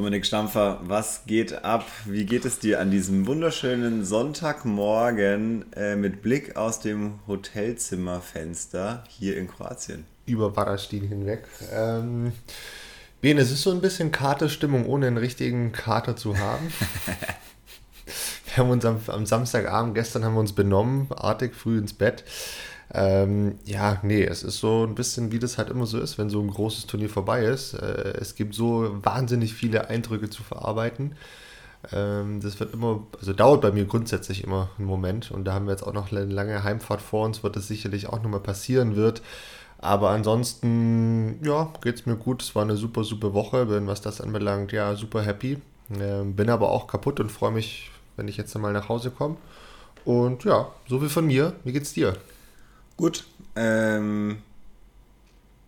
Dominik Stampfer, was geht ab? Wie geht es dir an diesem wunderschönen Sonntagmorgen äh, mit Blick aus dem Hotelzimmerfenster hier in Kroatien? Über Varastin hinweg. Ähm, Ben, es ist so ein bisschen Katerstimmung, ohne einen richtigen Kater zu haben. wir haben uns am, am, Samstagabend, gestern haben wir uns benommen, artig früh ins Bett. Ähm, ja, nee, es ist so ein bisschen, wie das halt immer so ist, wenn so ein großes Turnier vorbei ist. Äh, es gibt so wahnsinnig viele Eindrücke zu verarbeiten. Ähm, das wird immer, also dauert bei mir grundsätzlich immer einen Moment und da haben wir jetzt auch noch eine lange Heimfahrt vor uns, wird es sicherlich auch nochmal passieren wird. Aber ansonsten, ja, geht es mir gut. Es war eine super, super Woche. Bin, was das anbelangt, ja, super happy. Ähm, bin aber auch kaputt und freue mich, wenn ich jetzt mal nach Hause komme. Und ja, so viel von mir. Wie geht's dir? Gut. Ähm,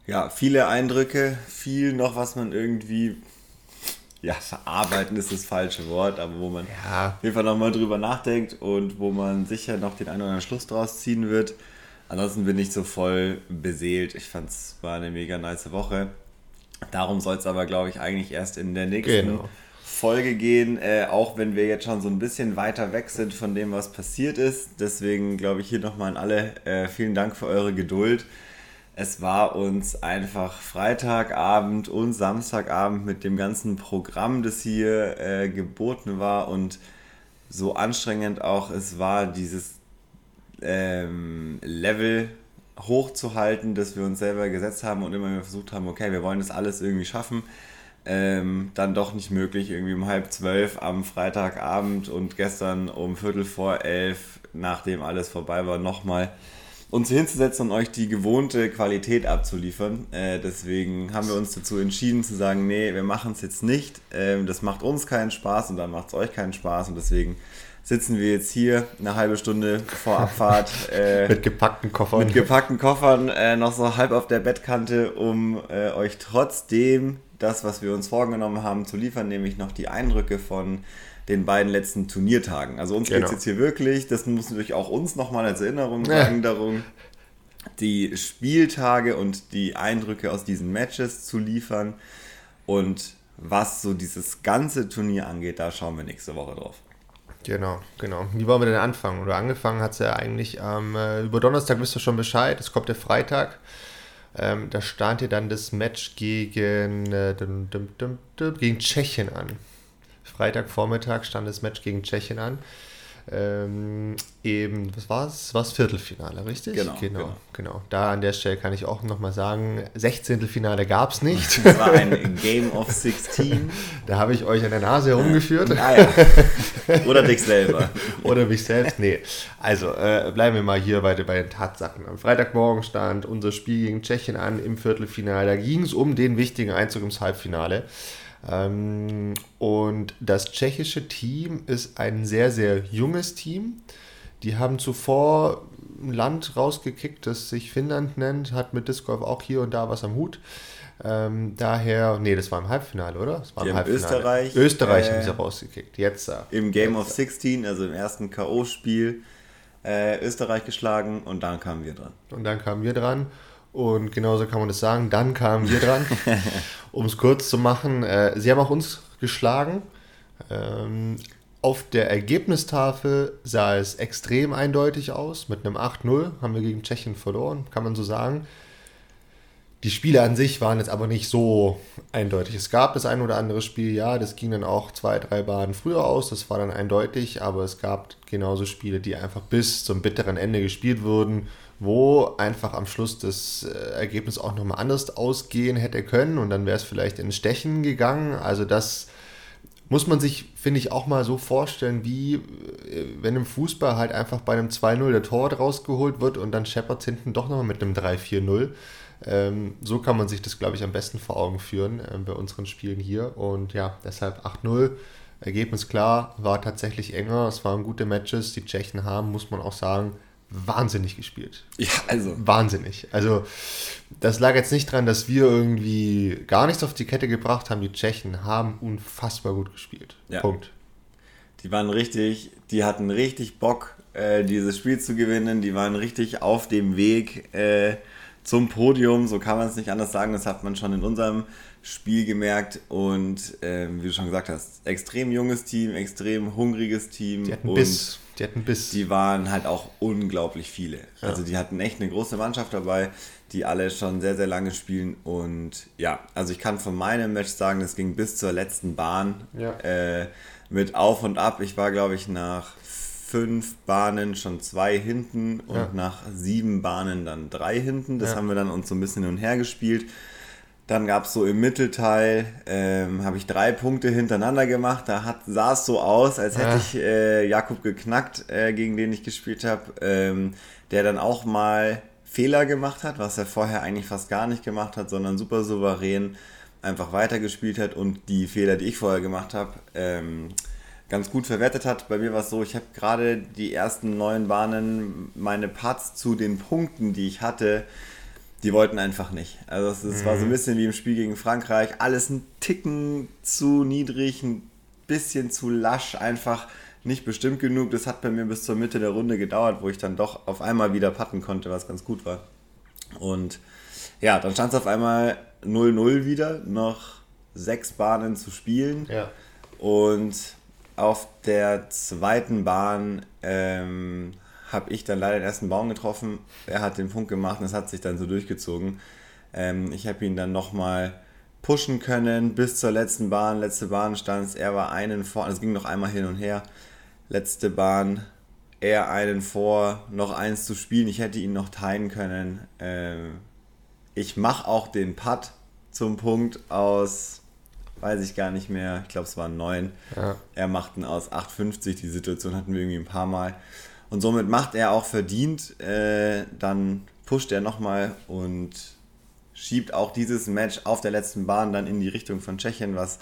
ja, viele Eindrücke, viel noch, was man irgendwie, ja, verarbeiten ist das falsche Wort, aber wo man ja. auf jeden Fall nochmal drüber nachdenkt und wo man sicher noch den einen oder anderen Schluss draus ziehen wird. Ansonsten bin ich so voll beseelt. Ich fand es war eine mega nice Woche. Darum soll es aber, glaube ich, eigentlich erst in der nächsten genau. Folge gehen, äh, auch wenn wir jetzt schon so ein bisschen weiter weg sind von dem, was passiert ist. Deswegen glaube ich hier nochmal an alle äh, vielen Dank für eure Geduld. Es war uns einfach Freitagabend und Samstagabend mit dem ganzen Programm, das hier äh, geboten war und so anstrengend auch es war, dieses ähm, Level hochzuhalten, das wir uns selber gesetzt haben und immer versucht haben, okay, wir wollen das alles irgendwie schaffen. Ähm, dann doch nicht möglich, irgendwie um halb zwölf am Freitagabend und gestern um Viertel vor elf, nachdem alles vorbei war, nochmal uns hinzusetzen und euch die gewohnte Qualität abzuliefern. Äh, deswegen haben wir uns dazu entschieden zu sagen, nee, wir machen es jetzt nicht. Ähm, das macht uns keinen Spaß und dann macht es euch keinen Spaß und deswegen sitzen wir jetzt hier eine halbe Stunde vor Abfahrt. Äh, mit gepackten Koffern. Mit gepackten Koffern, äh, noch so halb auf der Bettkante, um äh, euch trotzdem das, was wir uns vorgenommen haben, zu liefern, nämlich noch die Eindrücke von den beiden letzten Turniertagen. Also uns genau. geht es jetzt hier wirklich, das muss natürlich auch uns nochmal als Erinnerung sagen, ja. darum, die Spieltage und die Eindrücke aus diesen Matches zu liefern. Und was so dieses ganze Turnier angeht, da schauen wir nächste Woche drauf. Genau, genau. Wie wollen wir denn anfangen? Oder angefangen hat es ja eigentlich ähm, über Donnerstag wisst ihr schon Bescheid. Es kommt der Freitag. Ähm, da stand ja dann das Match gegen, äh, dum, dum, dum, gegen Tschechien an. Freitagvormittag stand das Match gegen Tschechien an ähm, eben, was war es? War das Viertelfinale, richtig? Genau, genau, genau. genau. Da an der Stelle kann ich auch nochmal sagen, 16. Finale gab es nicht. Das war ein Game of 16. da habe ich euch an der Nase herumgeführt. Ah, ja. Oder dich selber. Oder mich selbst, nee. Also, äh, bleiben wir mal hier bei, bei den Tatsachen. Am Freitagmorgen stand unser Spiel gegen Tschechien an im Viertelfinale. Da ging es um den wichtigen Einzug ins Halbfinale. Ähm, und das tschechische Team ist ein sehr, sehr junges Team. Die haben zuvor ein Land rausgekickt, das sich Finnland nennt, hat mit Disc Golf auch hier und da was am Hut. Ähm, daher, nee, das war im Halbfinale, oder? Das war im Halbfinale. Österreich. Österreich äh, haben sie rausgekickt. Jetzt da. Im Game Jetzt of 16, also im ersten K.O.-Spiel, äh, Österreich geschlagen und dann kamen wir dran. Und dann kamen wir dran. Und genauso kann man das sagen. Dann kamen wir dran, um es kurz zu machen. Äh, sie haben auch uns geschlagen. Ähm, auf der Ergebnistafel sah es extrem eindeutig aus. Mit einem 8-0 haben wir gegen Tschechien verloren, kann man so sagen. Die Spiele an sich waren jetzt aber nicht so eindeutig. Es gab das ein oder andere Spiel, ja, das ging dann auch zwei, drei Baden früher aus, das war dann eindeutig, aber es gab genauso Spiele, die einfach bis zum bitteren Ende gespielt wurden wo einfach am Schluss das äh, Ergebnis auch nochmal anders ausgehen hätte können und dann wäre es vielleicht ins Stechen gegangen. Also das muss man sich, finde ich, auch mal so vorstellen, wie äh, wenn im Fußball halt einfach bei einem 2-0 der Tor rausgeholt wird und dann scheppert hinten doch nochmal mit einem 3-4-0. Ähm, so kann man sich das, glaube ich, am besten vor Augen führen äh, bei unseren Spielen hier. Und ja, deshalb 8-0. Ergebnis klar, war tatsächlich enger. Es waren gute Matches. Die Tschechen haben, muss man auch sagen, wahnsinnig gespielt. Ja, also. Wahnsinnig. Also, das lag jetzt nicht dran, dass wir irgendwie gar nichts auf die Kette gebracht haben. Die Tschechen haben unfassbar gut gespielt. Ja. Punkt. Die waren richtig, die hatten richtig Bock, äh, dieses Spiel zu gewinnen. Die waren richtig auf dem Weg äh, zum Podium. So kann man es nicht anders sagen. Das hat man schon in unserem Spiel gemerkt und ähm, wie du schon gesagt hast, extrem junges Team, extrem hungriges Team. Die hatten und Biss. Die hatten Biss. Die waren halt auch unglaublich viele. Ja. Also die hatten echt eine große Mannschaft dabei, die alle schon sehr, sehr lange spielen. Und ja, also ich kann von meinem Match sagen, es ging bis zur letzten Bahn ja. äh, mit Auf und Ab. Ich war, glaube ich, nach fünf Bahnen schon zwei hinten und ja. nach sieben Bahnen dann drei hinten. Das haben wir dann uns so ein bisschen hin und her gespielt. Dann gab es so im Mittelteil, ähm, habe ich drei Punkte hintereinander gemacht. Da hat, sah es so aus, als hätte ja. ich äh, Jakob geknackt, äh, gegen den ich gespielt habe, ähm, der dann auch mal Fehler gemacht hat, was er vorher eigentlich fast gar nicht gemacht hat, sondern super souverän einfach weitergespielt hat und die Fehler, die ich vorher gemacht habe, ähm, ganz gut verwertet hat. Bei mir war es so, ich habe gerade die ersten neun Bahnen, meine Putts zu den Punkten, die ich hatte, die wollten einfach nicht. Also es, es mhm. war so ein mhm. bisschen wie im Spiel gegen Frankreich. Alles ein Ticken zu niedrig, ein bisschen zu lasch, einfach nicht bestimmt genug. Das hat bei mir bis zur Mitte der Runde gedauert, wo ich dann doch auf einmal wieder putten konnte, was ganz gut war. Und ja, dann stand es auf einmal 0-0 wieder, noch sechs Bahnen zu spielen. Ja. Und auf der zweiten Bahn ähm, habe ich dann leider den ersten Baum getroffen. Er hat den Punkt gemacht und es hat sich dann so durchgezogen. Ähm, ich habe ihn dann nochmal pushen können bis zur letzten Bahn. Letzte Bahn stand Er war einen vor. Es ging noch einmal hin und her. Letzte Bahn. Er einen vor. Noch eins zu spielen. Ich hätte ihn noch teilen können. Ähm, ich mache auch den Putt zum Punkt aus weiß ich gar nicht mehr. Ich glaube, es waren neun. Ja. Er macht ihn aus 8,50. Die Situation hatten wir irgendwie ein paar Mal. Und somit macht er auch verdient. Äh, dann pusht er nochmal und schiebt auch dieses Match auf der letzten Bahn dann in die Richtung von Tschechien, was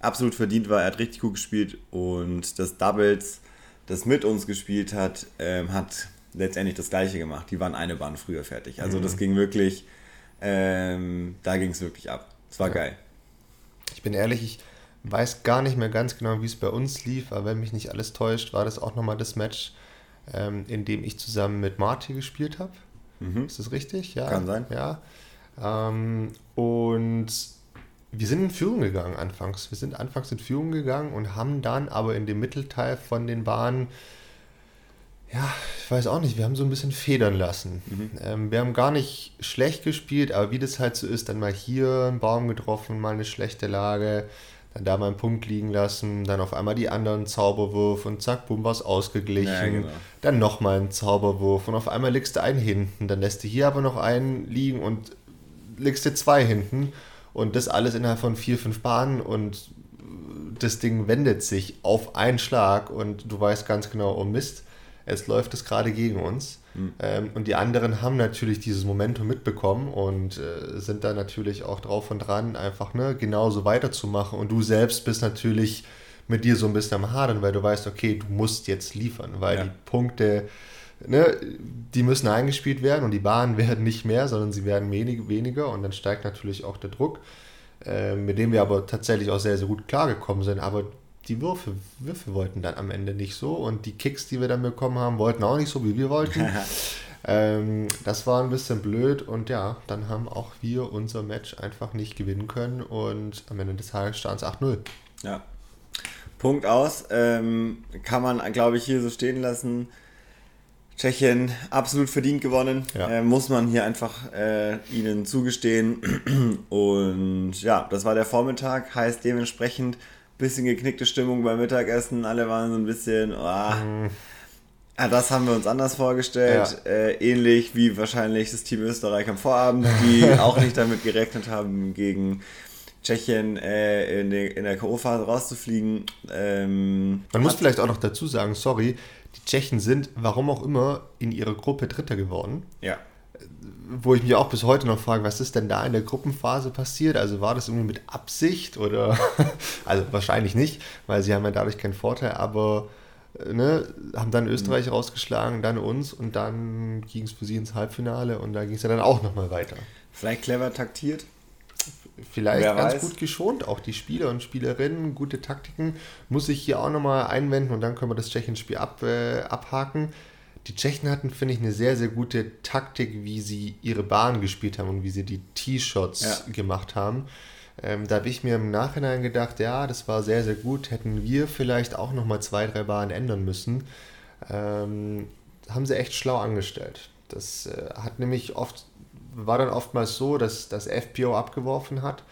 absolut verdient war. Er hat richtig gut gespielt und das Doubles, das mit uns gespielt hat, ähm, hat letztendlich das gleiche gemacht. Die waren eine Bahn früher fertig. Also mhm. das ging wirklich, ähm, da ging es wirklich ab. Es war ja. geil. Ich bin ehrlich, ich weiß gar nicht mehr ganz genau, wie es bei uns lief, aber wenn mich nicht alles täuscht, war das auch nochmal das Match, ähm, in dem ich zusammen mit Marty gespielt habe. Mhm. Ist das richtig? Ja. Kann sein. Ja. Ähm, und wir sind in Führung gegangen anfangs. Wir sind anfangs in Führung gegangen und haben dann aber in dem Mittelteil von den Bahnen, ja, ich weiß auch nicht, wir haben so ein bisschen federn lassen. Mhm. Ähm, wir haben gar nicht schlecht gespielt, aber wie das halt so ist, dann mal hier einen Baum getroffen, mal eine schlechte Lage dann da mal einen Punkt liegen lassen, dann auf einmal die anderen Zauberwurf und zack, boom, war es ausgeglichen. Ja, genau. Dann nochmal ein Zauberwurf und auf einmal legst du einen hinten, dann lässt du hier aber noch einen liegen und legst du zwei hinten und das alles innerhalb von vier, fünf Bahnen und das Ding wendet sich auf einen Schlag und du weißt ganz genau, oh Mist, es läuft es gerade gegen uns. Mhm. Ähm, und die anderen haben natürlich dieses Momentum mitbekommen und äh, sind da natürlich auch drauf und dran, einfach ne, genauso weiterzumachen. Und du selbst bist natürlich mit dir so ein bisschen am Hadern, weil du weißt, okay, du musst jetzt liefern, weil ja. die Punkte, ne, die müssen eingespielt werden und die Bahnen werden nicht mehr, sondern sie werden wenig, weniger und dann steigt natürlich auch der Druck, äh, mit dem wir aber tatsächlich auch sehr, sehr gut klargekommen sind. Aber die Würfe, Würfe wollten dann am Ende nicht so und die Kicks, die wir dann bekommen haben, wollten auch nicht so, wie wir wollten. ähm, das war ein bisschen blöd und ja, dann haben auch wir unser Match einfach nicht gewinnen können und am Ende des Tages stand es 8-0. Ja. Punkt aus. Ähm, kann man, glaube ich, hier so stehen lassen. Tschechien absolut verdient gewonnen. Ja. Äh, muss man hier einfach äh, ihnen zugestehen. Und ja, das war der Vormittag. Heißt dementsprechend bisschen geknickte Stimmung beim Mittagessen. Alle waren so ein bisschen, oh, mhm. ja, das haben wir uns anders vorgestellt. Ja. Äh, ähnlich wie wahrscheinlich das Team Österreich am Vorabend, die auch nicht damit gerechnet haben, gegen Tschechien äh, in, der, in der K.O.-Phase rauszufliegen. Ähm, Man muss vielleicht auch noch dazu sagen, sorry, die Tschechen sind, warum auch immer, in ihrer Gruppe Dritter geworden. Ja wo ich mich auch bis heute noch frage, was ist denn da in der Gruppenphase passiert? Also war das irgendwie mit Absicht oder, also wahrscheinlich nicht, weil sie haben ja dadurch keinen Vorteil, aber äh, ne, haben dann Österreich mhm. rausgeschlagen, dann uns und dann ging es für sie ins Halbfinale und da ging es ja dann auch nochmal weiter. Vielleicht clever taktiert? Vielleicht Wer ganz weiß. gut geschont, auch die Spieler und Spielerinnen, gute Taktiken. Muss ich hier auch nochmal einwenden und dann können wir das Tschechien-Spiel ab, äh, abhaken die Tschechen hatten, finde ich, eine sehr, sehr gute Taktik, wie sie ihre Bahn gespielt haben und wie sie die T-Shots ja. gemacht haben. Ähm, da habe ich mir im Nachhinein gedacht, ja, das war sehr, sehr gut. Hätten wir vielleicht auch nochmal zwei, drei Bahnen ändern müssen. Ähm, haben sie echt schlau angestellt. Das äh, hat nämlich oft, war dann oftmals so, dass das FPO abgeworfen hat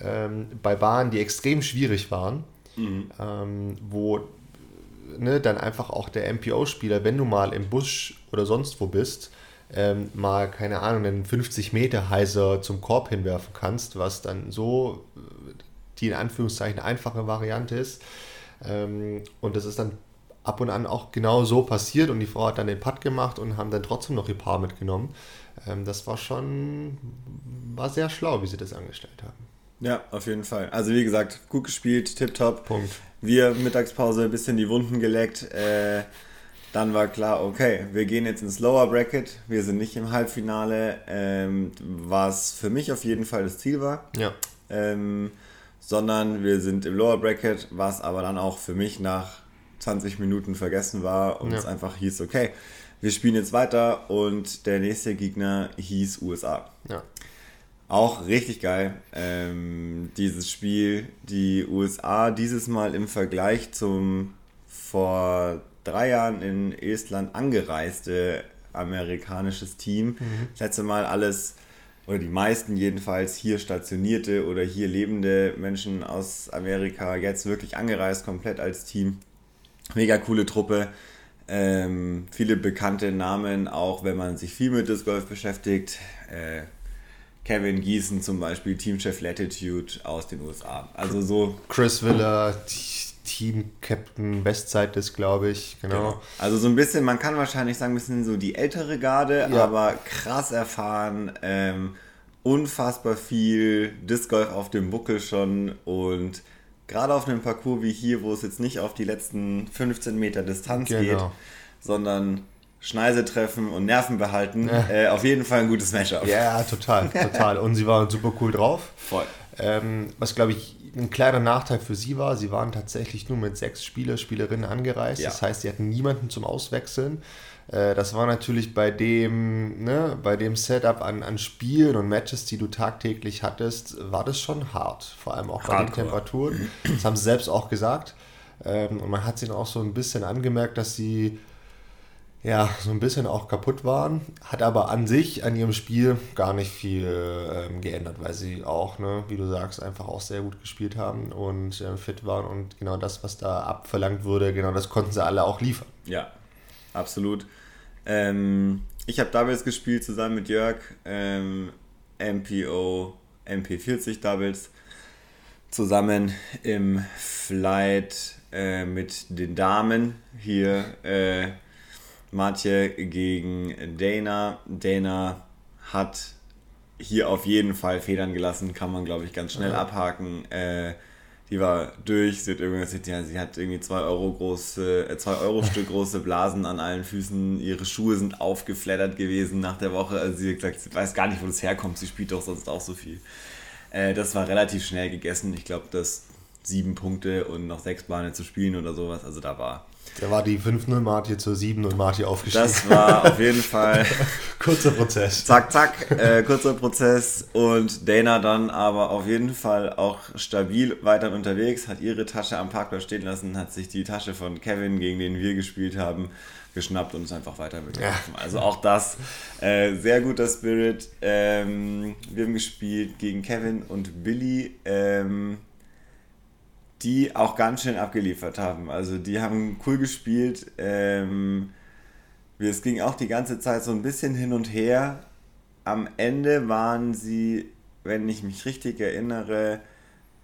ähm, bei Bahnen, die extrem schwierig waren, mhm. ähm, wo ne, dann einfach auch der MPO-Spieler, wenn du mal im Busch oder sonst wo bist, ähm, mal, keine Ahnung, einen 50 Meter Heiser zum Korb hinwerfen kannst, was dann so die in Anführungszeichen einfache Variante ist. Ähm, und das ist dann ab und an auch genau so passiert und die Frau hat dann den Putt gemacht und haben dann trotzdem noch ihr Paar mitgenommen. Ähm, das war schon, war sehr schlau, wie sie das angestellt haben. Ja, auf jeden Fall. Also wie gesagt, gut gespielt, tipptopp. Punkt. Wir Mittagspause ein bisschen die Wunden geleckt. Äh, dann war klar, okay, wir gehen jetzt ins Lower Bracket. Wir sind nicht im Halbfinale, ähm, was für mich auf jeden Fall das Ziel war. Ja. Ähm, sondern wir sind im Lower Bracket, was aber dann auch für mich nach 20 Minuten vergessen war und ja. es einfach hieß, okay, wir spielen jetzt weiter und der nächste Gegner hieß USA. Ja. Auch richtig geil. Ähm, dieses Spiel, die USA dieses Mal im Vergleich zum vor drei Jahren in Estland angereiste amerikanisches Team. Mhm. Das letzte Mal alles, oder die meisten jedenfalls, hier stationierte oder hier lebende Menschen aus Amerika, jetzt wirklich angereist, komplett als Team. Mega coole Truppe. Ähm, viele bekannte Namen, auch wenn man sich viel mit Disc Golf beschäftigt. Äh, Kevin Gießen zum Beispiel, Teamchef Latitude aus den USA. Also so. Chris Willer, Team-Captain Bestzeit ist, glaube ich. Genau. genau. Also so ein bisschen, man kann wahrscheinlich sagen, ein bisschen so die ältere Garde, ja. aber krass erfahren, ähm, unfassbar viel Disc Golf auf dem Buckel schon und gerade auf einem Parcours wie hier, wo es jetzt nicht auf die letzten 15 Meter Distanz genau. geht, sondern Schneise treffen und Nerven behalten. Ja. Äh, auf jeden Fall ein gutes Matchup. Ja, total, total. Und sie waren super cool drauf. Voll. Ähm, was glaube ich ein kleiner Nachteil für sie war, sie waren tatsächlich nur mit sechs Spieler, Spielerinnen angereist. Ja. Das heißt, sie hatten niemanden zum Auswechseln. Äh, das war natürlich bei dem, ne, bei dem Setup an, an Spielen und Matches, die du tagtäglich hattest, war das schon hart. Vor allem auch bei den Temperaturen. Das haben sie selbst auch gesagt. Ähm, und man hat sie auch so ein bisschen angemerkt, dass sie ja, so ein bisschen auch kaputt waren, hat aber an sich, an ihrem Spiel gar nicht viel ähm, geändert, weil sie auch, ne, wie du sagst, einfach auch sehr gut gespielt haben und äh, fit waren und genau das, was da abverlangt wurde, genau das konnten sie alle auch liefern. Ja, absolut. Ähm, ich habe Doubles gespielt zusammen mit Jörg, ähm, MPO, MP40 Doubles, zusammen im Flight äh, mit den Damen hier. Äh, Matje gegen Dana. Dana hat hier auf jeden Fall Federn gelassen, kann man glaube ich ganz schnell ja. abhaken. Äh, die war durch, sie hat, sie hat irgendwie 2 Euro große, äh, 2 Euro Stück große Blasen an allen Füßen, ihre Schuhe sind aufgeflattert gewesen nach der Woche. Also sie hat gesagt, sie weiß gar nicht, wo das herkommt, sie spielt doch sonst auch so viel. Äh, das war relativ schnell gegessen. Ich glaube, dass sieben Punkte und noch sechs Bahnen zu spielen oder sowas. Also da war da war die 5-0 Marti zur 7-0 Marti aufgestiegen. Das war auf jeden Fall. kurzer Prozess. Zack, zack, äh, kurzer Prozess. Und Dana dann aber auf jeden Fall auch stabil weiter unterwegs, hat ihre Tasche am Parkplatz stehen lassen, hat sich die Tasche von Kevin, gegen den wir gespielt haben, geschnappt und ist einfach weiter mitgelaufen. Ja. Also auch das, äh, sehr guter Spirit. Ähm, wir haben gespielt gegen Kevin und Billy. Ähm, die auch ganz schön abgeliefert haben. Also die haben cool gespielt. Ähm, es ging auch die ganze Zeit so ein bisschen hin und her. Am Ende waren sie, wenn ich mich richtig erinnere,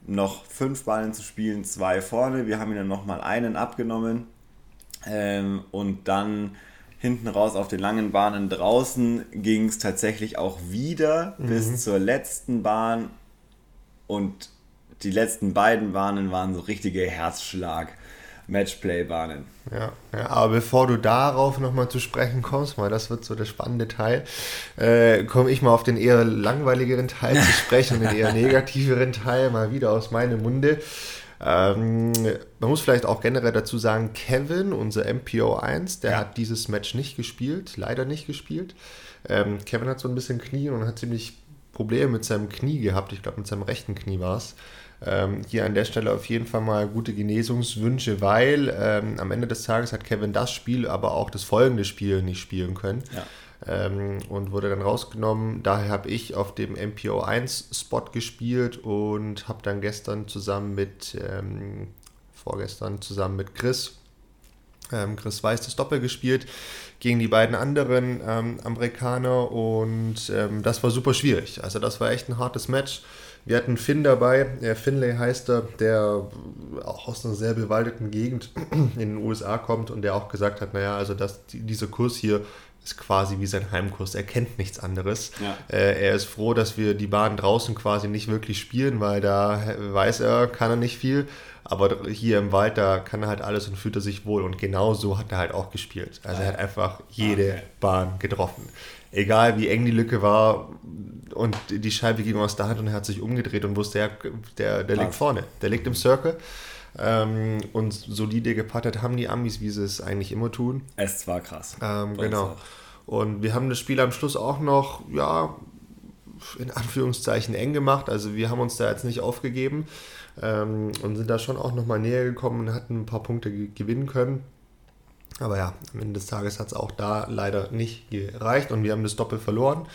noch fünf Ballen zu spielen, zwei vorne. Wir haben ihnen nochmal einen abgenommen. Ähm, und dann hinten raus auf den langen Bahnen draußen ging es tatsächlich auch wieder mhm. bis zur letzten Bahn. Und die letzten beiden Bahnen waren so richtige Herzschlag. Matchplay-Bahnen. Ja, ja, aber bevor du darauf nochmal zu sprechen kommst, weil das wird so der spannende Teil, äh, komme ich mal auf den eher langweiligeren Teil zu sprechen den eher negativeren Teil mal wieder aus meinem Munde. Ähm, man muss vielleicht auch generell dazu sagen, Kevin, unser MPO1, der ja. hat dieses Match nicht gespielt, leider nicht gespielt. Ähm, Kevin hat so ein bisschen Knie und hat ziemlich Probleme mit seinem Knie gehabt. Ich glaube, mit seinem rechten Knie war es. Ähm, hier an der Stelle auf jeden Fall mal gute Genesungswünsche, weil ähm, am Ende des Tages hat Kevin das Spiel, aber auch das folgende Spiel nicht spielen können. Ja. Ähm, und wurde dann rausgenommen. Daher habe ich auf dem MPO1-Spot gespielt und habe dann gestern zusammen mit, ähm, vorgestern zusammen mit Chris, ähm, Chris Weiß das Doppel gespielt gegen die beiden anderen ähm, Amerikaner und ähm, das war super schwierig. Also das war echt ein hartes Match. Wir hatten Finn dabei, der Finlay heißt er, der auch aus einer sehr bewaldeten Gegend in den USA kommt und der auch gesagt hat, naja, also das, dieser Kurs hier ist quasi wie sein Heimkurs. Er kennt nichts anderes. Ja. Äh, er ist froh, dass wir die Bahn draußen quasi nicht wirklich spielen, weil da weiß er, kann er nicht viel. Aber hier im Wald, da kann er halt alles und fühlt er sich wohl. Und genau so hat er halt auch gespielt. Also er hat einfach jede okay. Bahn getroffen. Egal wie eng die Lücke war und die Scheibe ging aus der Hand und er hat sich umgedreht und wusste, ja, der, der liegt vorne. Der liegt im Circle. Ähm, und solide gepattet haben die Amis, wie sie es eigentlich immer tun. Es war krass. Ähm, genau. Und wir haben das Spiel am Schluss auch noch, ja, in Anführungszeichen eng gemacht. Also wir haben uns da jetzt nicht aufgegeben ähm, und sind da schon auch nochmal näher gekommen und hatten ein paar Punkte gewinnen können. Aber ja, am Ende des Tages hat es auch da leider nicht gereicht und wir haben das Doppel verloren.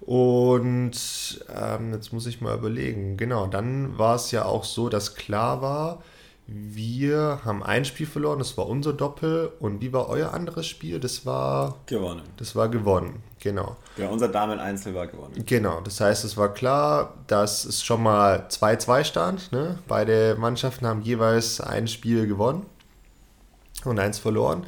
Und ähm, jetzt muss ich mal überlegen. Genau, dann war es ja auch so, dass klar war, wir haben ein Spiel verloren, das war unser Doppel. Und wie war euer anderes Spiel? Das war. Gewonnen. Das war gewonnen, genau. Ja, unser Damen-Einzel war gewonnen. Genau, das heißt, es war klar, dass es schon mal 2-2 stand. Ne? Beide Mannschaften haben jeweils ein Spiel gewonnen und eins verloren.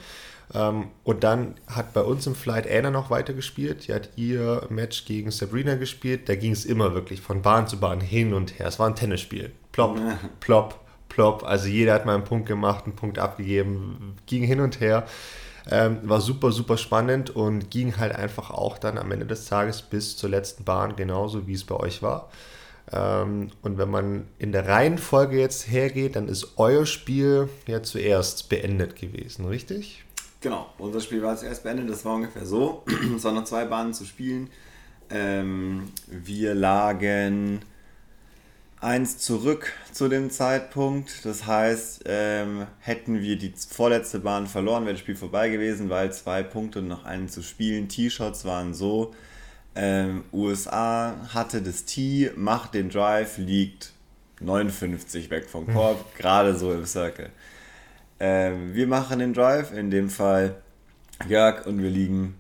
Ähm, und dann hat bei uns im Flight Anna noch weitergespielt. Die hat ihr Match gegen Sabrina gespielt. Da ging es immer wirklich von Bahn zu Bahn hin und her. Es war ein Tennisspiel. Plopp, plopp, plopp. Also jeder hat mal einen Punkt gemacht, einen Punkt abgegeben, ging hin und her. Ähm, war super, super spannend und ging halt einfach auch dann am Ende des Tages bis zur letzten Bahn, genauso wie es bei euch war. Ähm, und wenn man in der Reihenfolge jetzt hergeht, dann ist euer Spiel ja zuerst beendet gewesen, richtig? Genau, unser Spiel war zuerst beendet. Das war ungefähr so. es waren noch zwei Bahnen zu spielen. Ähm, wir lagen eins zurück zu dem Zeitpunkt. Das heißt, ähm, hätten wir die vorletzte Bahn verloren, wäre das Spiel vorbei gewesen, weil zwei Punkte und noch einen zu spielen. T-Shots waren so, ähm, USA hatte das T, macht den Drive, liegt 59 weg vom hm. Korb, mhm. gerade so im Circle. Ähm, wir machen den Drive, in dem Fall Jörg, und wir liegen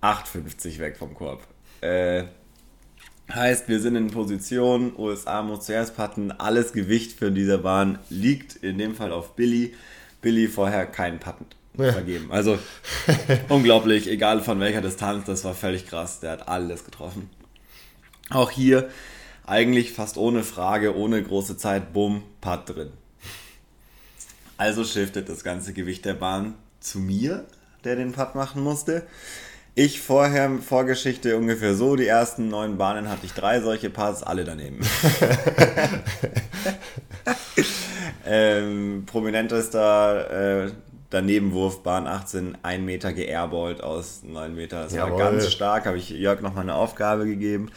8,50 weg vom Korb. Äh, Heißt, wir sind in Position, USA muss zuerst putten, alles Gewicht für diese Bahn liegt in dem Fall auf Billy. Billy vorher keinen Putten ja. vergeben. Also unglaublich, egal von welcher Distanz, das war völlig krass. Der hat alles getroffen. Auch hier eigentlich fast ohne Frage, ohne große Zeit, bumm, Putt drin. Also shiftet das ganze Gewicht der Bahn zu mir, der den Putt machen musste. Ich vorher, Vorgeschichte ungefähr so, die ersten neun Bahnen hatte ich drei solche Parts, alle daneben. ähm, prominentester äh, Danebenwurf, Bahn 18, ein Meter geairballt aus neun Meter. Das Jawohl. war ganz stark, habe ich Jörg nochmal eine Aufgabe gegeben.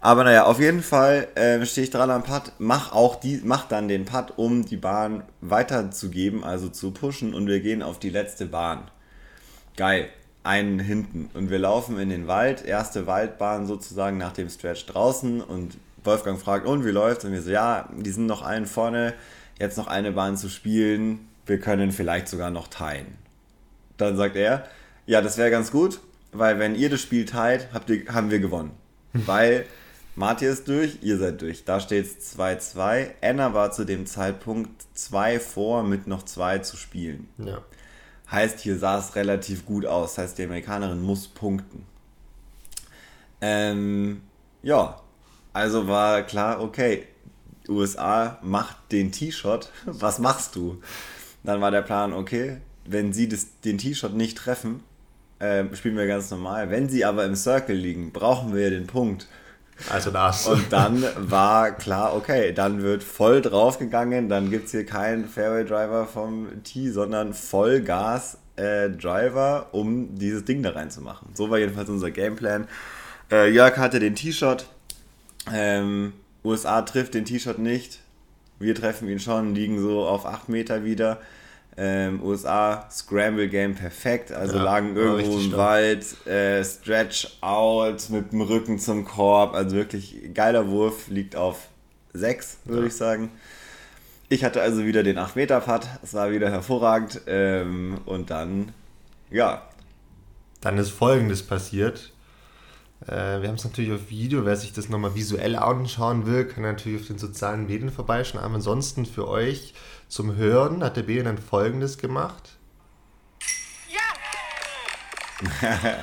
Aber naja, auf jeden Fall äh, stehe ich dran am Putt, mach auch die, mach dann den Putt, um die Bahn weiterzugeben, also zu pushen und wir gehen auf die letzte Bahn. Geil einen hinten. Und wir laufen in den Wald, erste Waldbahn sozusagen nach dem Stretch draußen und Wolfgang fragt, und wie läuft's? Und wir so, ja, die sind noch einen vorne, jetzt noch eine Bahn zu spielen, wir können vielleicht sogar noch teilen. Dann sagt er, ja, das wäre ganz gut, weil wenn ihr das Spiel teilt, habt ihr, haben wir gewonnen. weil Martin ist durch, ihr seid durch. Da steht es 2-2. Anna war zu dem Zeitpunkt 2 vor mit noch 2 zu spielen. Ja. Heißt, hier sah es relativ gut aus. Heißt, die Amerikanerin muss punkten. Ähm, ja, also war klar, okay, USA macht den T-Shot. Was machst du? Dann war der Plan, okay, wenn sie das, den T-Shot nicht treffen, äh, spielen wir ganz normal. Wenn sie aber im Circle liegen, brauchen wir den Punkt. Also das. Und dann war klar, okay, dann wird voll draufgegangen, dann gibt es hier keinen Fairway Driver vom Tee, sondern Vollgas äh, Driver, um dieses Ding da reinzumachen. So war jedenfalls unser Gameplan. Äh, Jörg hatte den T-Shot, Ähm, USA trifft den T-Shirt nicht. Wir treffen ihn schon, liegen so auf 8 Meter wieder. Ähm, USA Scramble Game perfekt, also ja, lagen irgendwo im Wald, äh, Stretch out mit dem Rücken zum Korb, also wirklich geiler Wurf, liegt auf 6, würde ja. ich sagen. Ich hatte also wieder den 8-Meter-Putt, es war wieder hervorragend ähm, und dann, ja. Dann ist folgendes passiert. Äh, wir haben es natürlich auf Video, wer sich das nochmal visuell anschauen will, kann natürlich auf den sozialen Medien vorbeischauen. Aber ansonsten für euch zum Hören hat der B dann folgendes gemacht. Ja!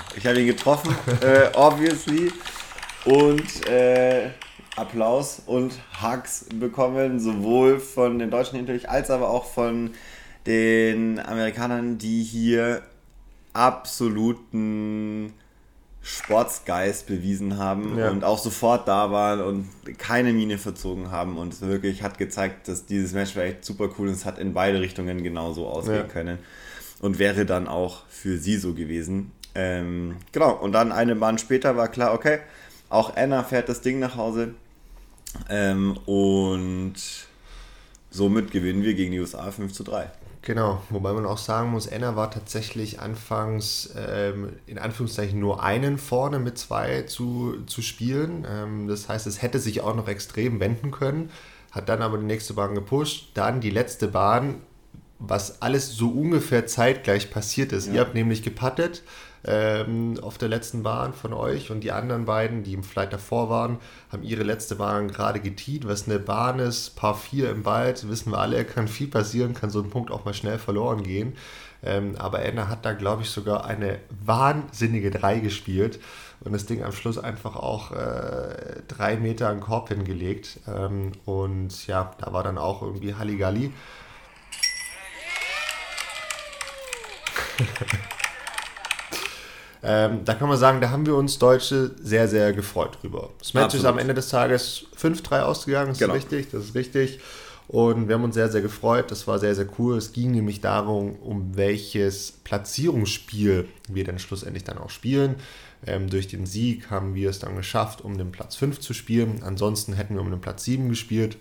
ich habe ihn getroffen, äh, obviously. Und äh, Applaus und Hugs bekommen, sowohl von den Deutschen natürlich als aber auch von den Amerikanern, die hier absoluten Sportsgeist bewiesen haben ja. und auch sofort da waren und keine Miene verzogen haben und es wirklich hat gezeigt, dass dieses Match war echt super cool und es hat in beide Richtungen genauso ausgehen ja. können und wäre dann auch für sie so gewesen. Ähm, genau, und dann eine Bahn später war klar, okay, auch Anna fährt das Ding nach Hause ähm, und somit gewinnen wir gegen die USA 5 zu 3. Genau, wobei man auch sagen muss, Enna war tatsächlich anfangs ähm, in Anführungszeichen nur einen vorne mit zwei zu, zu spielen. Ähm, das heißt, es hätte sich auch noch extrem wenden können, hat dann aber die nächste Bahn gepusht, dann die letzte Bahn, was alles so ungefähr zeitgleich passiert ist. Ja. Ihr habt nämlich gepattet ähm, auf der letzten Bahn von euch und die anderen beiden, die im Flight davor waren, haben ihre letzte Bahn gerade getiet, was eine Bahn ist, Paar 4 im Wald, wissen wir alle, kann viel passieren, kann so ein Punkt auch mal schnell verloren gehen. Ähm, aber Anna hat da, glaube ich, sogar eine wahnsinnige 3 gespielt und das Ding am Schluss einfach auch äh, drei Meter an Korb hingelegt. Ähm, und ja, da war dann auch irgendwie Halligalli. Ähm, da kann man sagen, da haben wir uns Deutsche sehr, sehr gefreut drüber. Das Match Absolut. ist am Ende des Tages 5-3 ausgegangen, das genau. ist richtig, das ist richtig. Und wir haben uns sehr, sehr gefreut. Das war sehr, sehr cool. Es ging nämlich darum, um welches Platzierungsspiel wir dann schlussendlich dann auch spielen. Ähm, durch den Sieg haben wir es dann geschafft, um den Platz 5 zu spielen. Ansonsten hätten wir um den Platz 7 gespielt.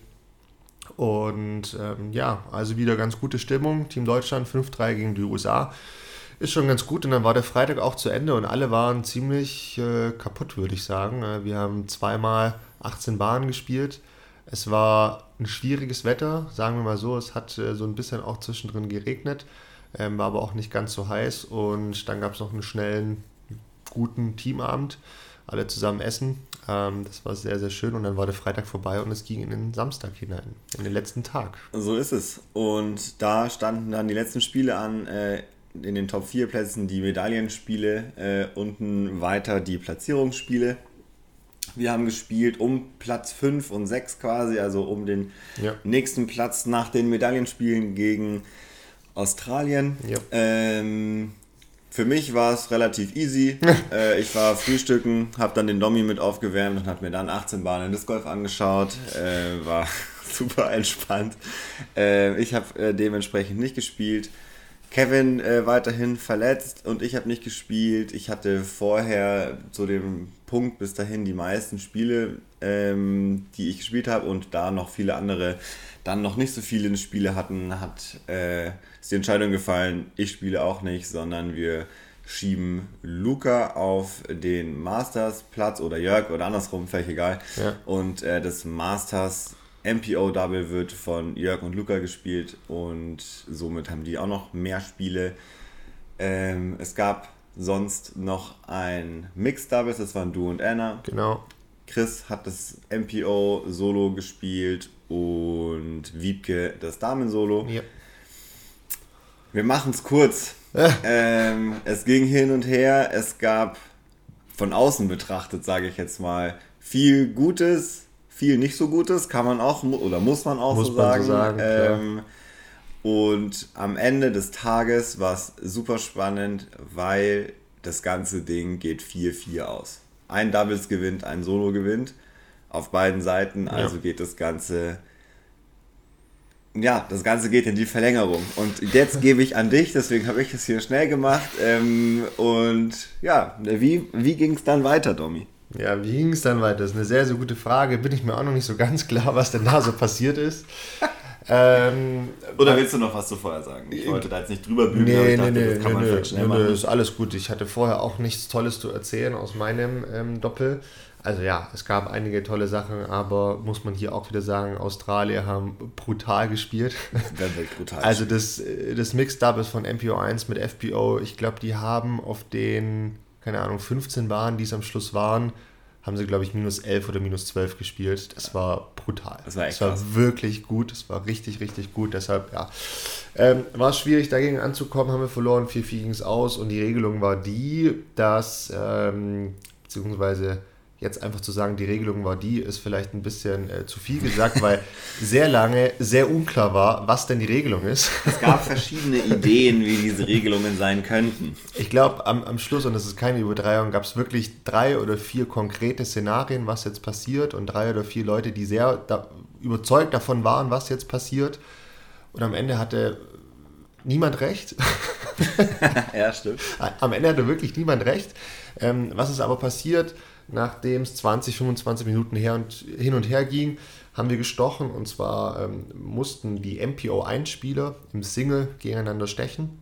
Und ähm, ja, also wieder ganz gute Stimmung. Team Deutschland 5-3 gegen die USA ist schon ganz gut. Und dann war der Freitag auch zu Ende und alle waren ziemlich äh, kaputt, würde ich sagen. Äh, wir haben zweimal 18 Bahnen gespielt. Es war ein schwieriges Wetter, sagen wir mal so. Es hat äh, so ein bisschen auch zwischendrin geregnet, ähm, war aber auch nicht ganz so heiß. Und dann gab es noch einen schnellen, guten Teamabend. Alle zusammen essen. Ähm, das war sehr, sehr schön. Und dann war der Freitag vorbei und es ging in den Samstag hinein, in den letzten Tag. So ist es. Und da standen dann die letzten Spiele an. Äh, in den Top 4 Plätzen die Medaillenspiele, äh, unten weiter die Platzierungsspiele. Wir haben gespielt um Platz 5 und 6 quasi, also um den ja. nächsten Platz nach den Medaillenspielen gegen Australien. Ja. Ähm, für mich war es relativ easy. äh, ich war frühstücken, habe dann den Dommi mit aufgewärmt und habe mir dann 18 Bahnen Disc Golf angeschaut. Äh, war super entspannt. Äh, ich habe äh, dementsprechend nicht gespielt. Kevin äh, weiterhin verletzt und ich habe nicht gespielt. Ich hatte vorher zu dem Punkt bis dahin die meisten Spiele, ähm, die ich gespielt habe und da noch viele andere dann noch nicht so viele Spiele hatten, hat äh, ist die Entscheidung gefallen, ich spiele auch nicht, sondern wir schieben Luca auf den Masters Platz oder Jörg oder andersrum, völlig egal. Ja. Und äh, das Masters MPO-Double wird von Jörg und Luca gespielt und somit haben die auch noch mehr Spiele. Ähm, es gab sonst noch ein Mixed-Doubles, das waren Du und Anna. Genau. Chris hat das MPO-Solo gespielt und Wiebke das Damen-Solo. Ja. Wir machen es kurz. ähm, es ging hin und her. Es gab von außen betrachtet, sage ich jetzt mal, viel Gutes, viel nicht so Gutes, kann man auch oder muss man auch muss so sagen. So sagen ähm, und am Ende des Tages war es super spannend, weil das ganze Ding geht 4-4 aus. Ein Doubles gewinnt, ein Solo gewinnt auf beiden Seiten, also ja. geht das Ganze ja, das Ganze geht in die Verlängerung. Und jetzt gebe ich an dich, deswegen habe ich es hier schnell gemacht. Ähm, und ja, wie, wie ging es dann weiter, Domi? Ja, wie ging es dann weiter? Das ist eine sehr, sehr gute Frage. Bin ich mir auch noch nicht so ganz klar, was denn da so passiert ist. Ähm, Oder willst du noch was zu vorher sagen? Ich wollte da jetzt nicht drüber bügeln, nee, aber ich dachte, nee, das kann nee, man nee, schnell nee, machen. Nee, ist alles gut. Ich hatte vorher auch nichts Tolles zu erzählen aus meinem ähm, Doppel. Also ja, es gab einige tolle Sachen, aber muss man hier auch wieder sagen, Australier haben brutal gespielt. brutal. Also das, äh, das Mixed Doubles von MPO1 mit FPO, ich glaube, die haben auf den, keine Ahnung, 15 Bahnen, die es am Schluss waren, haben sie, glaube ich, minus 11 oder minus 12 gespielt. Das war brutal. Das war echt Das war krass. wirklich gut. Das war richtig, richtig gut. Deshalb, ja. Ähm, war es schwierig, dagegen anzukommen, haben wir verloren. 4-4 ging es aus und die Regelung war die, dass, ähm, beziehungsweise Jetzt einfach zu sagen, die Regelung war die, ist vielleicht ein bisschen äh, zu viel gesagt, weil sehr lange sehr unklar war, was denn die Regelung ist. Es gab verschiedene Ideen, wie diese Regelungen sein könnten. Ich glaube, am, am Schluss, und das ist keine Übertreibung, gab es wirklich drei oder vier konkrete Szenarien, was jetzt passiert, und drei oder vier Leute, die sehr da, überzeugt davon waren, was jetzt passiert. Und am Ende hatte niemand recht. ja, stimmt. Am Ende hatte wirklich niemand recht. Ähm, was ist aber passiert? Nachdem es 20, 25 Minuten her und, hin und her ging, haben wir gestochen und zwar ähm, mussten die MPO-1-Spieler im Single gegeneinander stechen.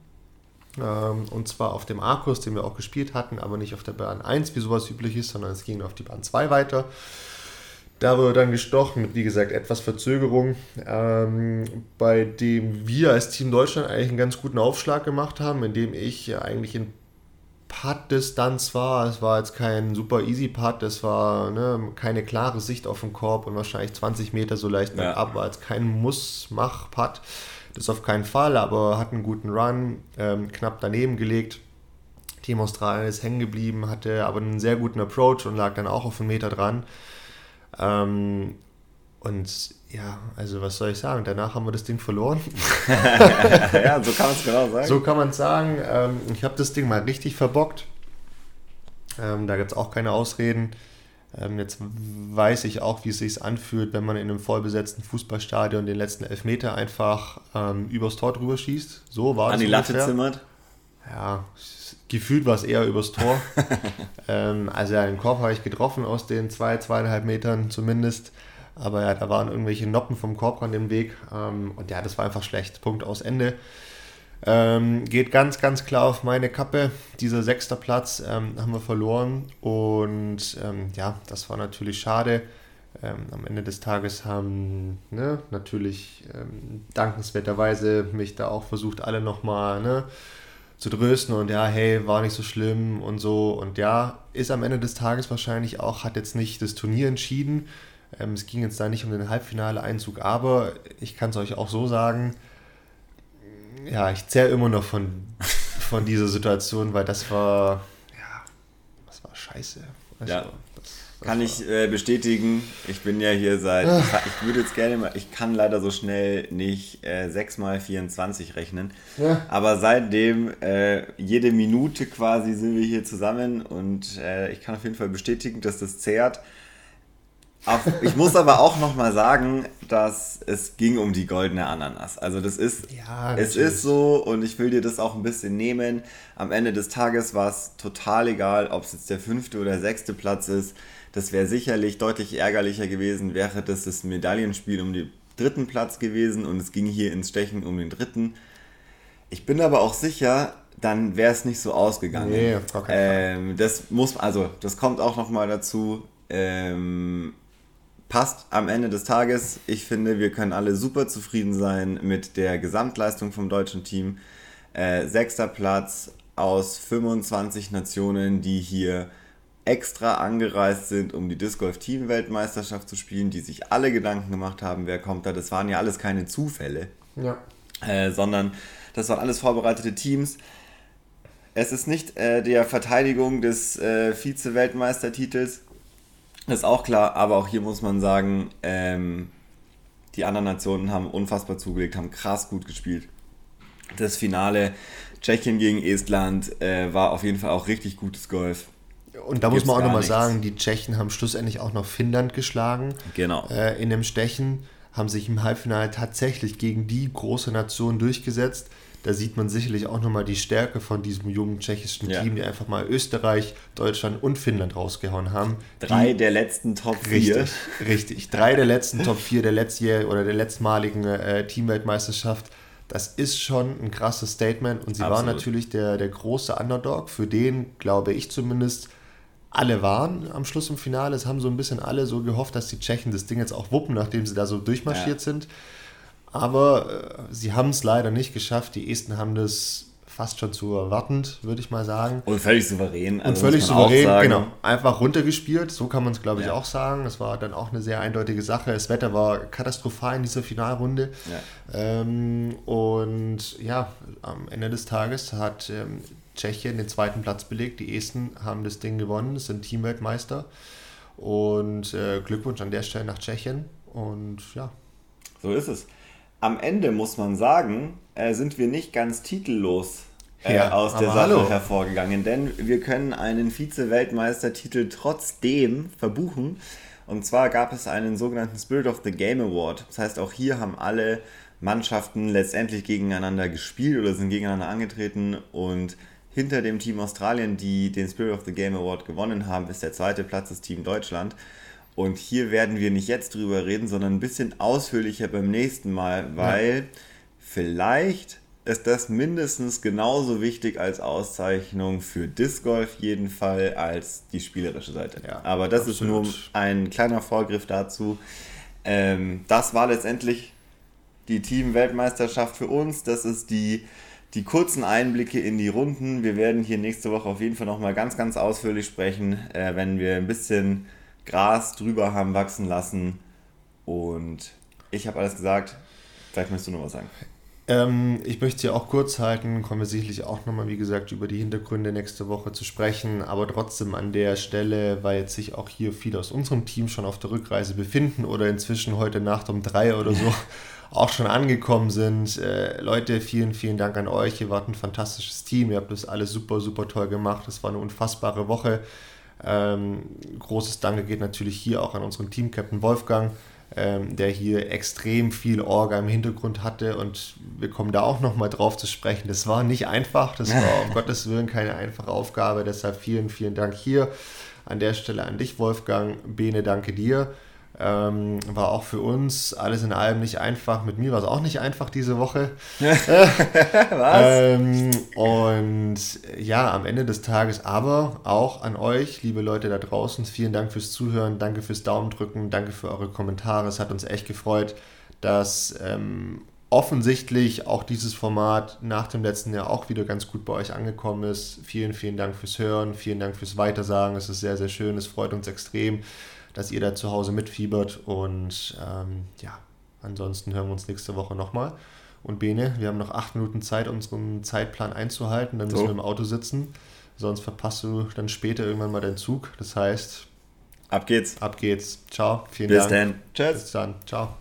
Ähm, und zwar auf dem A-Kurs, den wir auch gespielt hatten, aber nicht auf der Bahn 1, wie sowas üblich ist, sondern es ging auf die Bahn 2 weiter. Da wurde dann gestochen mit, wie gesagt, etwas Verzögerung, ähm, bei dem wir als Team Deutschland eigentlich einen ganz guten Aufschlag gemacht haben, indem ich eigentlich in Putt-Distanz war. Es war jetzt kein super easy Putt, es war ne, keine klare Sicht auf den Korb und wahrscheinlich 20 Meter so leicht ja. ab, war jetzt kein Muss-Mach-Putt. Das auf keinen Fall, aber hat einen guten Run, ähm, knapp daneben gelegt. Team Australien ist hängen geblieben, hatte aber einen sehr guten Approach und lag dann auch auf einen Meter dran. Ähm, und ja, also was soll ich sagen? Danach haben wir das Ding verloren. ja, so kann man es genau sagen. So kann man es sagen. Ähm, ich habe das Ding mal richtig verbockt. Ähm, da gibt es auch keine Ausreden. Ähm, jetzt weiß ich auch, wie es sich anfühlt, wenn man in einem vollbesetzten Fußballstadion den letzten Elfmeter einfach ähm, übers Tor drüber schießt. So war An die Latte zimmert. Ja, gefühlt war es eher übers Tor. ähm, also ja, den Korb habe ich getroffen aus den zwei, zweieinhalb Metern zumindest. Aber ja, da waren irgendwelche Noppen vom Korbrand im Weg. Ähm, und ja, das war einfach schlecht. Punkt aus Ende. Ähm, geht ganz, ganz klar auf meine Kappe. Dieser sechster Platz ähm, haben wir verloren. Und ähm, ja, das war natürlich schade. Ähm, am Ende des Tages haben ne, natürlich ähm, dankenswerterweise mich da auch versucht, alle nochmal ne, zu trösten und ja, hey, war nicht so schlimm und so. Und ja, ist am Ende des Tages wahrscheinlich auch, hat jetzt nicht das Turnier entschieden. Ähm, es ging jetzt da nicht um den Halbfinale-Einzug, aber ich kann es euch auch so sagen, ja, ich zähle immer noch von, von dieser Situation, weil das war, ja, das war scheiße. Also, ja. Das, kann ich äh, bestätigen. Ich bin ja hier seit. Ah. Ich würde jetzt gerne mal. Ich kann leider so schnell nicht äh, 6 mal 24 rechnen. Ja. Aber seitdem, äh, jede Minute quasi sind wir hier zusammen und äh, ich kann auf jeden Fall bestätigen, dass das zehrt. Ich muss aber auch nochmal sagen, dass es ging um die goldene Ananas. Also das ist, ja, es ist so und ich will dir das auch ein bisschen nehmen. Am Ende des Tages war es total egal, ob es jetzt der fünfte oder sechste Platz ist. Das wäre sicherlich deutlich ärgerlicher gewesen, wäre das das Medaillenspiel um den dritten Platz gewesen und es ging hier ins Stechen um den dritten. Ich bin aber auch sicher, dann wäre es nicht so ausgegangen. Nee, auf ähm, das muss, also das kommt auch nochmal dazu. Ähm, passt am Ende des Tages. Ich finde, wir können alle super zufrieden sein mit der Gesamtleistung vom deutschen Team. Äh, sechster Platz aus 25 Nationen, die hier extra angereist sind, um die Disc Golf Team Weltmeisterschaft zu spielen, die sich alle Gedanken gemacht haben, wer kommt da. Das waren ja alles keine Zufälle, ja. äh, sondern das waren alles vorbereitete Teams. Es ist nicht äh, der Verteidigung des äh, Vize-Weltmeistertitels das ist auch klar, aber auch hier muss man sagen, ähm, die anderen Nationen haben unfassbar zugelegt, haben krass gut gespielt. Das Finale Tschechien gegen Estland äh, war auf jeden Fall auch richtig gutes Golf. Und da Gibt's muss man auch nochmal sagen, die Tschechen haben schlussendlich auch noch Finnland geschlagen. Genau. Äh, in dem Stechen haben sich im Halbfinale tatsächlich gegen die große Nation durchgesetzt. Da sieht man sicherlich auch nochmal die Stärke von diesem jungen tschechischen ja. Team, die einfach mal Österreich, Deutschland und Finnland rausgehauen haben. Drei die, der letzten Top 4. Richtig, richtig. Drei der letzten Top 4 der letztjährigen oder der letztmaligen äh, Teamweltmeisterschaft. Das ist schon ein krasses Statement und sie Absolut. waren natürlich der, der große Underdog, für den, glaube ich zumindest, alle waren am Schluss im Finale. Es haben so ein bisschen alle so gehofft, dass die Tschechen das Ding jetzt auch wuppen, nachdem sie da so durchmarschiert ja. sind. Aber äh, sie haben es leider nicht geschafft. Die Esten haben das fast schon zu erwartend, würde ich mal sagen. Und völlig souverän. Also und völlig souverän, genau. Einfach runtergespielt, so kann man es, glaube ich, ja. auch sagen. Es war dann auch eine sehr eindeutige Sache. Das Wetter war katastrophal in dieser Finalrunde. Ja. Ähm, und ja, am Ende des Tages hat ähm, Tschechien den zweiten Platz belegt. Die Esten haben das Ding gewonnen, sind Teamweltmeister. Und äh, Glückwunsch an der Stelle nach Tschechien. Und ja. So ist es. Am Ende muss man sagen, äh, sind wir nicht ganz titellos äh, ja, aus der Sache hallo. hervorgegangen, denn wir können einen Vize-Weltmeistertitel trotzdem verbuchen. Und zwar gab es einen sogenannten Spirit of the Game Award. Das heißt, auch hier haben alle Mannschaften letztendlich gegeneinander gespielt oder sind gegeneinander angetreten und hinter dem Team Australien, die den Spirit of the Game Award gewonnen haben, ist der zweite Platz das Team Deutschland. Und hier werden wir nicht jetzt drüber reden, sondern ein bisschen ausführlicher beim nächsten Mal, weil ja. vielleicht ist das mindestens genauso wichtig als Auszeichnung für Disc Golf jeden Fall als die spielerische Seite. Ja, Aber das absolut. ist nur ein kleiner Vorgriff dazu. Ähm, das war letztendlich die Team-Weltmeisterschaft für uns. Das ist die die kurzen Einblicke in die Runden. Wir werden hier nächste Woche auf jeden Fall nochmal ganz, ganz ausführlich sprechen, äh, wenn wir ein bisschen Gras drüber haben wachsen lassen. Und ich habe alles gesagt. Vielleicht möchtest du noch was sagen. Ähm, ich möchte hier auch kurz halten, kommen wir sicherlich auch nochmal, wie gesagt, über die Hintergründe nächste Woche zu sprechen, aber trotzdem an der Stelle, weil jetzt sich auch hier viele aus unserem Team schon auf der Rückreise befinden oder inzwischen heute Nacht um drei oder so auch schon angekommen sind. Äh, Leute, vielen, vielen Dank an euch. Ihr wart ein fantastisches Team. Ihr habt das alles super, super toll gemacht. Es war eine unfassbare Woche. Ähm, großes Danke geht natürlich hier auch an unseren Team-Captain Wolfgang, ähm, der hier extrem viel Orga im Hintergrund hatte und wir kommen da auch nochmal drauf zu sprechen. Das war nicht einfach, das war um Gottes Willen keine einfache Aufgabe, deshalb vielen, vielen Dank hier an der Stelle an dich, Wolfgang. Bene, danke dir. Ähm, war auch für uns alles in allem nicht einfach. Mit mir war es auch nicht einfach diese Woche. Was? Ähm, und ja, am Ende des Tages aber auch an euch, liebe Leute da draußen, vielen Dank fürs Zuhören, danke fürs Daumendrücken, danke für eure Kommentare. Es hat uns echt gefreut, dass ähm, offensichtlich auch dieses Format nach dem letzten Jahr auch wieder ganz gut bei euch angekommen ist. Vielen, vielen Dank fürs Hören, vielen Dank fürs Weitersagen. Es ist sehr, sehr schön, es freut uns extrem dass ihr da zu Hause mitfiebert. Und ähm, ja, ansonsten hören wir uns nächste Woche nochmal. Und Bene, wir haben noch acht Minuten Zeit, unseren Zeitplan einzuhalten. Dann müssen so. wir im Auto sitzen. Sonst verpasst du dann später irgendwann mal deinen Zug. Das heißt, ab geht's. Ab geht's. Ciao. Vielen Bis Dank. Bis dann. Tschüss. Bis dann. Ciao.